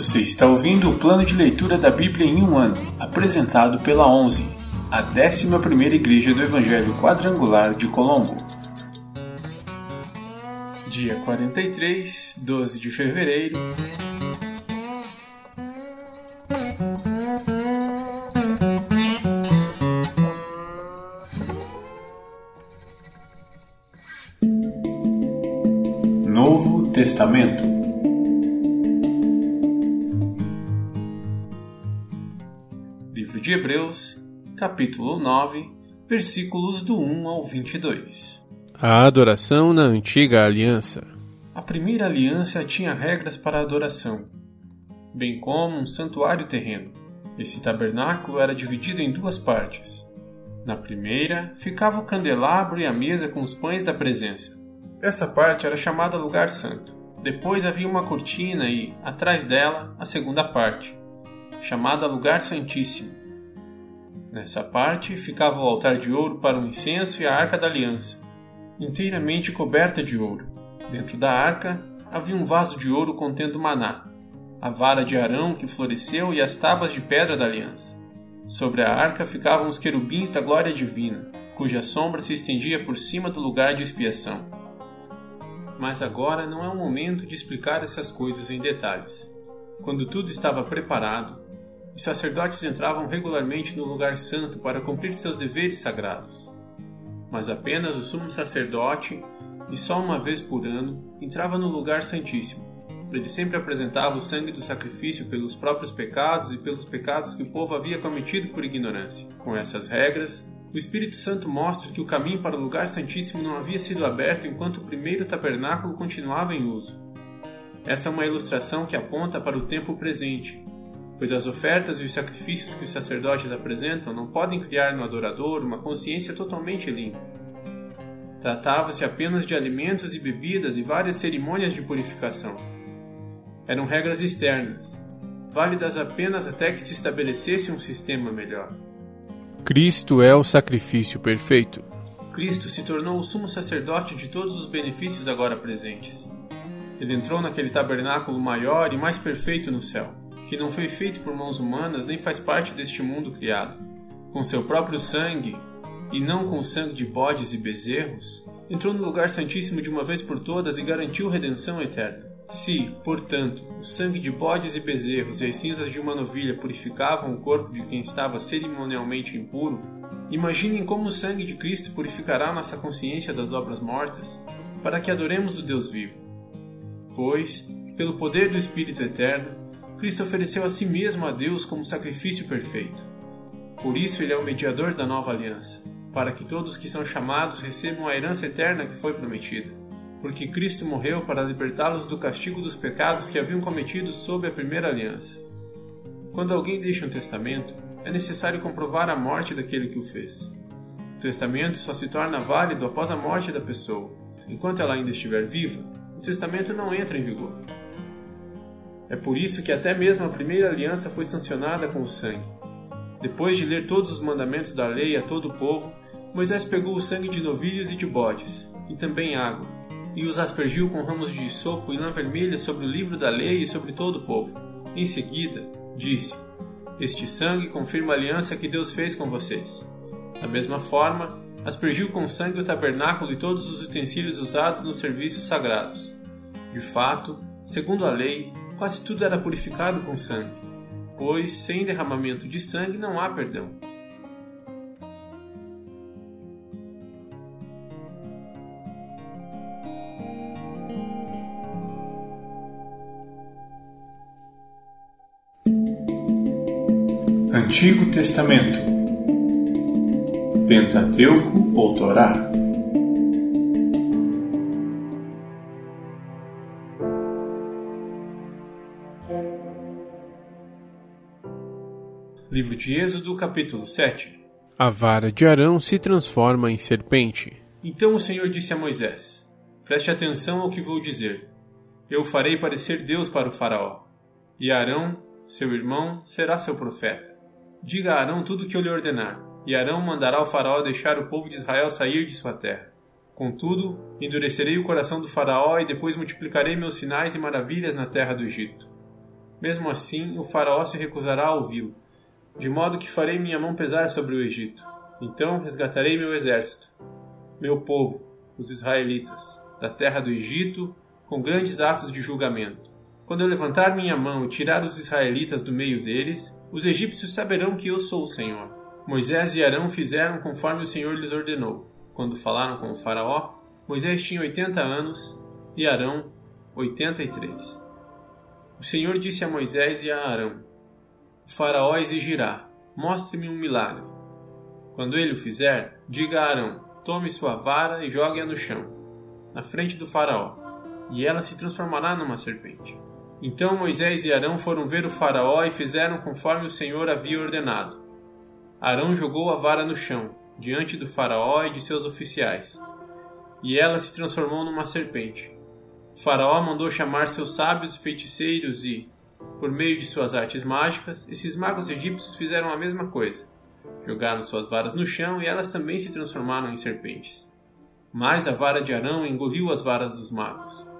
Você está ouvindo o plano de leitura da Bíblia em um ano, apresentado pela 11, a 11ª Igreja do Evangelho Quadrangular de Colombo. Dia 43, 12 de fevereiro. Novo Testamento Livro de Hebreus, capítulo 9, versículos do 1 ao 22. A adoração na antiga aliança. A primeira aliança tinha regras para a adoração, bem como um santuário terreno. Esse tabernáculo era dividido em duas partes. Na primeira ficava o candelabro e a mesa com os pães da presença. Essa parte era chamada Lugar Santo. Depois havia uma cortina e, atrás dela, a segunda parte, chamada Lugar Santíssimo. Nessa parte ficava o altar de ouro para o incenso e a arca da aliança, inteiramente coberta de ouro. Dentro da arca havia um vaso de ouro contendo maná, a vara de Arão que floresceu e as tábuas de pedra da aliança. Sobre a arca ficavam os querubins da glória divina, cuja sombra se estendia por cima do lugar de expiação. Mas agora não é o momento de explicar essas coisas em detalhes. Quando tudo estava preparado, os sacerdotes entravam regularmente no lugar santo para cumprir seus deveres sagrados. Mas apenas o sumo sacerdote, e só uma vez por ano, entrava no lugar santíssimo. Ele sempre apresentava o sangue do sacrifício pelos próprios pecados e pelos pecados que o povo havia cometido por ignorância. Com essas regras, o Espírito Santo mostra que o caminho para o lugar santíssimo não havia sido aberto enquanto o primeiro tabernáculo continuava em uso. Essa é uma ilustração que aponta para o tempo presente, pois as ofertas e os sacrifícios que os sacerdotes apresentam não podem criar no adorador uma consciência totalmente limpa. Tratava-se apenas de alimentos e bebidas e várias cerimônias de purificação. Eram regras externas, válidas apenas até que se estabelecesse um sistema melhor. Cristo é o sacrifício perfeito. Cristo se tornou o sumo sacerdote de todos os benefícios agora presentes. Ele entrou naquele tabernáculo maior e mais perfeito no céu, que não foi feito por mãos humanas nem faz parte deste mundo criado. Com seu próprio sangue, e não com o sangue de bodes e bezerros, entrou no lugar santíssimo de uma vez por todas e garantiu redenção eterna. Se, portanto, o sangue de bodes e bezerros e as cinzas de uma novilha purificavam o corpo de quem estava cerimonialmente impuro, imaginem como o sangue de Cristo purificará nossa consciência das obras mortas, para que adoremos o Deus vivo. Pois, pelo poder do Espírito Eterno, Cristo ofereceu a si mesmo a Deus como sacrifício perfeito. Por isso ele é o mediador da nova aliança, para que todos que são chamados recebam a herança eterna que foi prometida porque Cristo morreu para libertá-los do castigo dos pecados que haviam cometido sob a primeira aliança. Quando alguém deixa um testamento, é necessário comprovar a morte daquele que o fez. O testamento só se torna válido após a morte da pessoa. Enquanto ela ainda estiver viva, o testamento não entra em vigor. É por isso que até mesmo a primeira aliança foi sancionada com o sangue. Depois de ler todos os mandamentos da lei a todo o povo, Moisés pegou o sangue de novilhos e de bodes, e também água, e os aspergiu com ramos de sopo e lã vermelha sobre o livro da lei e sobre todo o povo. Em seguida, disse: Este sangue confirma a aliança que Deus fez com vocês. Da mesma forma, aspergiu com sangue o tabernáculo e todos os utensílios usados nos serviços sagrados. De fato, segundo a lei, quase tudo era purificado com sangue, pois sem derramamento de sangue não há perdão. Antigo Testamento Pentateuco ou Torá Livro de Êxodo, capítulo 7 A vara de Arão se transforma em serpente. Então o Senhor disse a Moisés: Preste atenção ao que vou dizer. Eu farei parecer Deus para o Faraó, e Arão, seu irmão, será seu profeta. Diga a Arão tudo o que eu lhe ordenar, e Arão mandará ao faraó deixar o povo de Israel sair de sua terra. Contudo, endurecerei o coração do faraó e depois multiplicarei meus sinais e maravilhas na terra do Egito. mesmo assim o Faraó se recusará a ouvi-lo, de modo que farei minha mão pesar sobre o Egito. Então resgatarei meu exército, meu povo, os israelitas, da terra do Egito, com grandes atos de julgamento. Quando eu levantar minha mão e tirar os israelitas do meio deles, os egípcios saberão que eu sou o Senhor. Moisés e Arão fizeram conforme o Senhor lhes ordenou. Quando falaram com o Faraó, Moisés tinha oitenta anos e Arão oitenta e três. O Senhor disse a Moisés e a Arão: Faraó exigirá: Mostre-me um milagre. Quando ele o fizer, diga a Arão: Tome sua vara e jogue-a no chão, na frente do Faraó, e ela se transformará numa serpente. Então Moisés e Arão foram ver o Faraó e fizeram conforme o Senhor havia ordenado. Arão jogou a vara no chão, diante do Faraó e de seus oficiais, e ela se transformou numa serpente. O faraó mandou chamar seus sábios e feiticeiros e, por meio de suas artes mágicas, esses magos egípcios fizeram a mesma coisa. Jogaram suas varas no chão e elas também se transformaram em serpentes. Mas a vara de Arão engoliu as varas dos magos.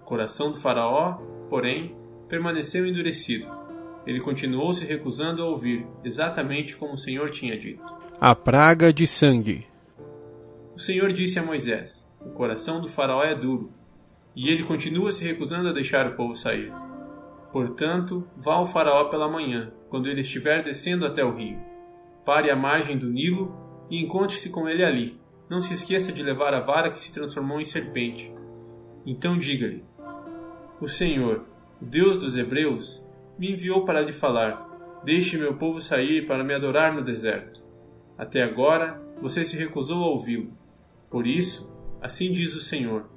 O coração do faraó, porém, permaneceu endurecido. Ele continuou se recusando a ouvir, exatamente como o Senhor tinha dito. A praga de sangue. O Senhor disse a Moisés: O coração do faraó é duro, e ele continua se recusando a deixar o povo sair. Portanto, vá ao Faraó pela manhã, quando ele estiver descendo até o rio. Pare à margem do Nilo e encontre-se com ele ali. Não se esqueça de levar a vara que se transformou em serpente. Então diga-lhe: O Senhor, o Deus dos Hebreus, me enviou para lhe falar: Deixe meu povo sair para me adorar no deserto. Até agora você se recusou a ouvi-lo. Por isso, assim diz o Senhor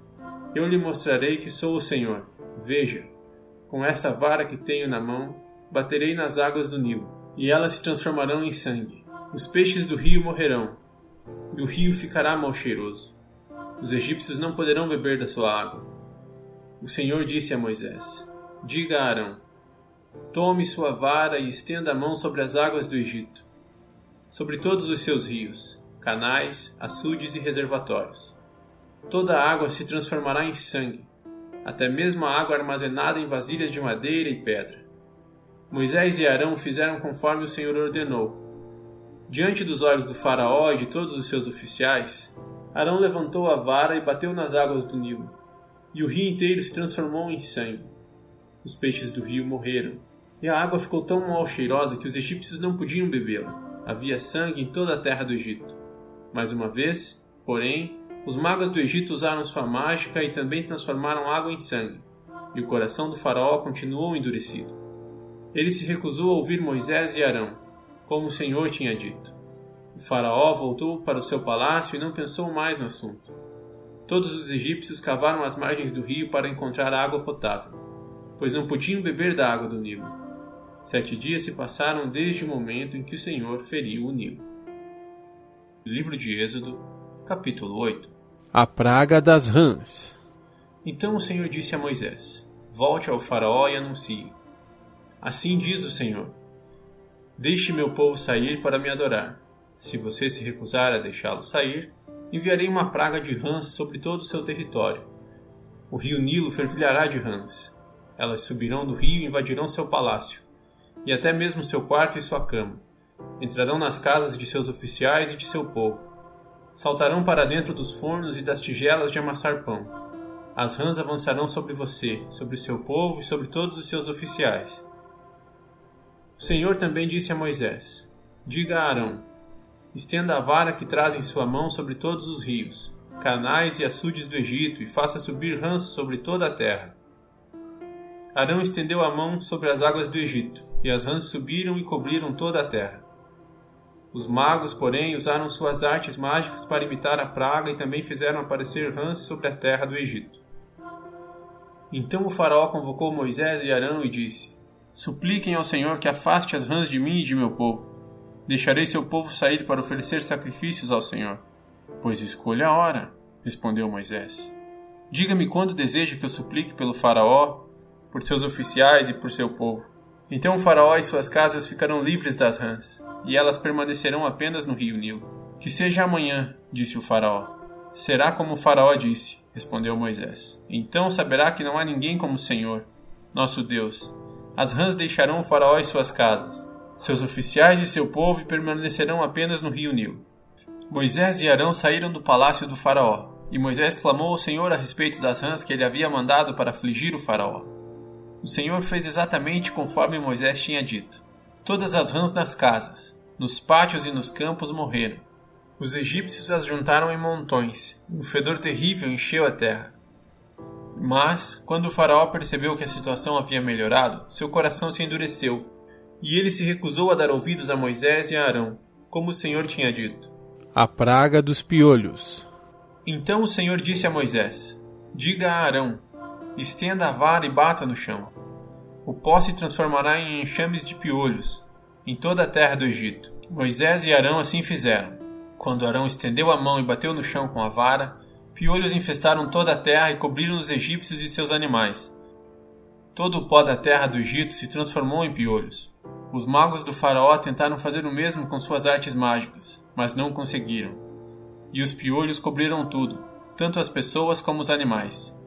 eu lhe mostrarei que sou o Senhor. Veja, com esta vara que tenho na mão, baterei nas águas do Nilo, e elas se transformarão em sangue. Os peixes do rio morrerão, e o rio ficará mal cheiroso. Os egípcios não poderão beber da sua água. O Senhor disse a Moisés: Diga a Arão: Tome sua vara e estenda a mão sobre as águas do Egito, sobre todos os seus rios, canais, açudes e reservatórios toda a água se transformará em sangue, até mesmo a água armazenada em vasilhas de madeira e pedra. Moisés e Arão fizeram conforme o Senhor ordenou. Diante dos olhos do Faraó e de todos os seus oficiais, Arão levantou a vara e bateu nas águas do Nilo, e o rio inteiro se transformou em sangue. Os peixes do rio morreram, e a água ficou tão mal cheirosa que os egípcios não podiam bebê-la. Havia sangue em toda a terra do Egito. Mais uma vez, porém, os magos do Egito usaram sua mágica e também transformaram água em sangue, e o coração do faraó continuou endurecido. Ele se recusou a ouvir Moisés e Arão, como o Senhor tinha dito. O faraó voltou para o seu palácio e não pensou mais no assunto. Todos os egípcios cavaram as margens do rio para encontrar água potável, pois não podiam beber da água do Nilo. Sete dias se passaram desde o momento em que o Senhor feriu o Nilo. Livro de Êxodo, capítulo 8 a praga das rãs. Então o Senhor disse a Moisés: Volte ao Faraó e anuncie. Assim diz o Senhor: Deixe meu povo sair para me adorar. Se você se recusar a deixá-lo sair, enviarei uma praga de rãs sobre todo o seu território. O rio Nilo fervilhará de rãs. Elas subirão do rio e invadirão seu palácio, e até mesmo seu quarto e sua cama. Entrarão nas casas de seus oficiais e de seu povo saltarão para dentro dos fornos e das tigelas de amassar pão. As rãs avançarão sobre você, sobre seu povo e sobre todos os seus oficiais. O Senhor também disse a Moisés: Diga a Arão: Estenda a vara que traz em sua mão sobre todos os rios, canais e açudes do Egito, e faça subir rãs sobre toda a terra. Arão estendeu a mão sobre as águas do Egito, e as rãs subiram e cobriram toda a terra. Os magos, porém, usaram suas artes mágicas para imitar a praga e também fizeram aparecer rãs sobre a terra do Egito. Então o faraó convocou Moisés e Arão e disse: Supliquem ao Senhor que afaste as rãs de mim e de meu povo. Deixarei seu povo sair para oferecer sacrifícios ao Senhor. Pois escolha a hora, respondeu Moisés. Diga-me quando deseja que eu suplique pelo faraó, por seus oficiais e por seu povo. Então o faraó e suas casas ficarão livres das rãs e elas permanecerão apenas no rio Nilo. Que seja amanhã, disse o Faraó. Será como o Faraó disse, respondeu Moisés. Então saberá que não há ninguém como o Senhor, nosso Deus, as rãs deixarão o faraó e suas casas. Seus oficiais e seu povo permanecerão apenas no rio Nilo. Moisés e Arão saíram do palácio do faraó, e Moisés clamou ao Senhor a respeito das rãs que ele havia mandado para afligir o faraó. O Senhor fez exatamente conforme Moisés tinha dito. Todas as rãs nas casas, nos pátios e nos campos morreram. Os egípcios as juntaram em montões, e um fedor terrível encheu a terra. Mas, quando o faraó percebeu que a situação havia melhorado, seu coração se endureceu, e ele se recusou a dar ouvidos a Moisés e a Arão, como o Senhor tinha dito. A praga dos piolhos. Então o Senhor disse a Moisés: Diga a Arão: Estenda a vara e bata no chão. O pó se transformará em enxames de piolhos em toda a terra do Egito. Moisés e Arão assim fizeram. Quando Arão estendeu a mão e bateu no chão com a vara, Piolhos infestaram toda a terra e cobriram os egípcios e seus animais. Todo o pó da terra do Egito se transformou em piolhos. Os magos do faraó tentaram fazer o mesmo com suas artes mágicas, mas não conseguiram. E os piolhos cobriram tudo, tanto as pessoas como os animais.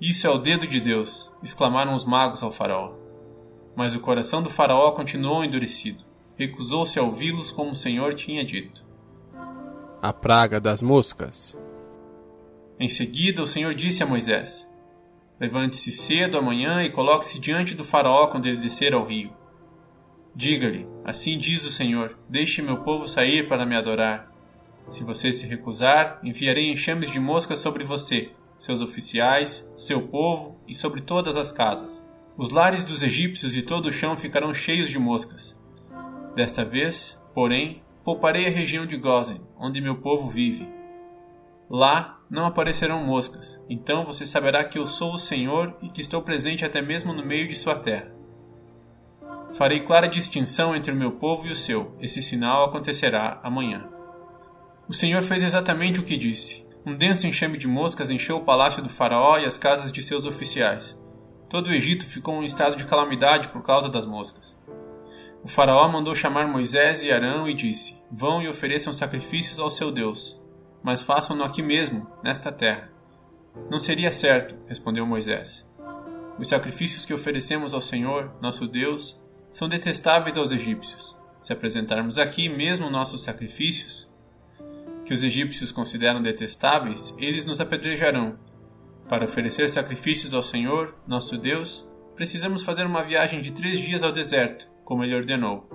Isso é o dedo de Deus, exclamaram os magos ao faraó. Mas o coração do faraó continuou endurecido. Recusou-se a ouvi-los como o Senhor tinha dito. A praga das moscas. Em seguida, o Senhor disse a Moisés: Levante-se cedo amanhã e coloque-se diante do Faraó quando ele descer ao rio. Diga-lhe: Assim diz o Senhor: Deixe meu povo sair para me adorar. Se você se recusar, enviarei enxames de moscas sobre você, seus oficiais, seu povo e sobre todas as casas. Os lares dos egípcios e todo o chão ficarão cheios de moscas. Desta vez, porém, pouparei a região de Gozen, onde meu povo vive. Lá não aparecerão moscas. Então você saberá que eu sou o Senhor e que estou presente até mesmo no meio de sua terra. Farei clara distinção entre o meu povo e o seu. Esse sinal acontecerá amanhã. O Senhor fez exatamente o que disse. Um denso enxame de moscas encheu o palácio do Faraó e as casas de seus oficiais. Todo o Egito ficou em estado de calamidade por causa das moscas. O Faraó mandou chamar Moisés e Arão e disse: Vão e ofereçam sacrifícios ao seu Deus mas façam-no aqui mesmo, nesta terra. Não seria certo, respondeu Moisés. Os sacrifícios que oferecemos ao Senhor, nosso Deus, são detestáveis aos egípcios. Se apresentarmos aqui mesmo nossos sacrifícios, que os egípcios consideram detestáveis, eles nos apedrejarão. Para oferecer sacrifícios ao Senhor, nosso Deus, precisamos fazer uma viagem de três dias ao deserto, como ele ordenou.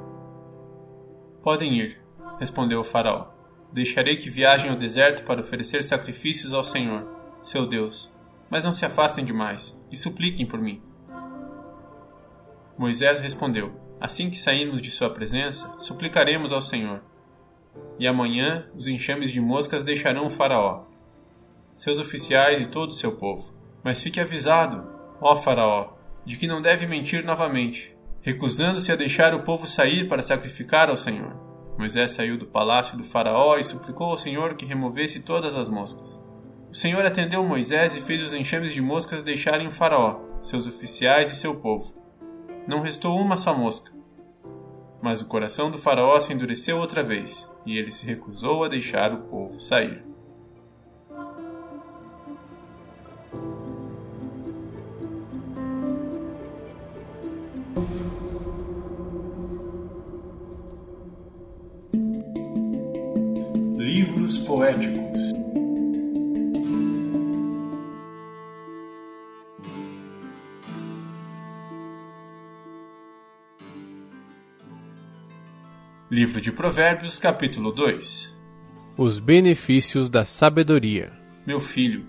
Podem ir, respondeu o Faraó. Deixarei que viajem ao deserto para oferecer sacrifícios ao Senhor, seu Deus, mas não se afastem demais e supliquem por mim. Moisés respondeu: Assim que sairmos de sua presença, suplicaremos ao Senhor. E amanhã os enxames de moscas deixarão o Faraó, seus oficiais e todo o seu povo. Mas fique avisado, ó Faraó, de que não deve mentir novamente, recusando-se a deixar o povo sair para sacrificar ao Senhor. Moisés saiu do palácio do Faraó e suplicou ao Senhor que removesse todas as moscas. O Senhor atendeu Moisés e fez os enxames de moscas deixarem o Faraó, seus oficiais e seu povo. Não restou uma só mosca. Mas o coração do Faraó se endureceu outra vez, e ele se recusou a deixar o povo sair. Livro de Provérbios, capítulo 2 Os benefícios da sabedoria. Meu filho,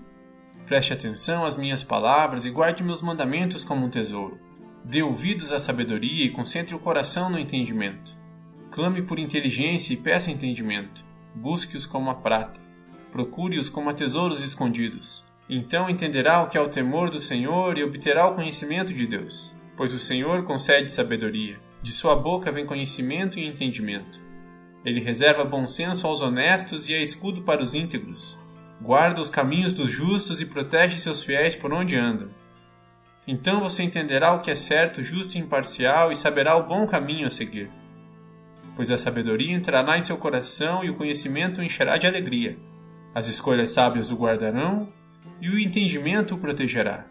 preste atenção às minhas palavras e guarde meus mandamentos como um tesouro. Dê ouvidos à sabedoria e concentre o coração no entendimento. Clame por inteligência e peça entendimento busque-os como a prata, procure-os como a tesouros escondidos. Então entenderá o que é o temor do Senhor e obterá o conhecimento de Deus. Pois o Senhor concede sabedoria, de sua boca vem conhecimento e entendimento. Ele reserva bom senso aos honestos e é escudo para os íntegros. Guarda os caminhos dos justos e protege seus fiéis por onde andam. Então você entenderá o que é certo, justo e imparcial e saberá o bom caminho a seguir pois a sabedoria entrará em seu coração e o conhecimento o encherá de alegria. As escolhas sábias o guardarão e o entendimento o protegerá.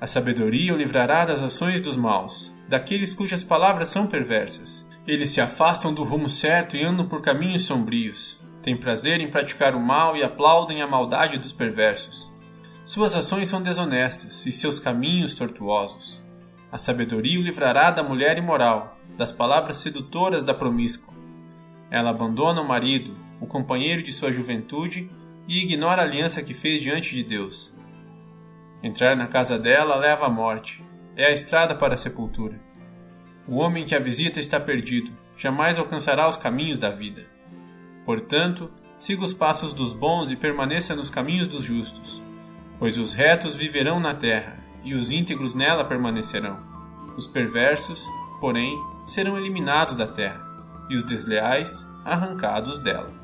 A sabedoria o livrará das ações dos maus, daqueles cujas palavras são perversas. Eles se afastam do rumo certo e andam por caminhos sombrios. Têm prazer em praticar o mal e aplaudem a maldade dos perversos. Suas ações são desonestas e seus caminhos tortuosos. A sabedoria o livrará da mulher imoral, das palavras sedutoras da promíscua. Ela abandona o marido, o companheiro de sua juventude, e ignora a aliança que fez diante de Deus. Entrar na casa dela leva à morte, é a estrada para a sepultura. O homem que a visita está perdido, jamais alcançará os caminhos da vida. Portanto, siga os passos dos bons e permaneça nos caminhos dos justos, pois os retos viverão na terra e os íntegros nela permanecerão. Os perversos, porém, serão eliminados da terra, e os desleais arrancados dela.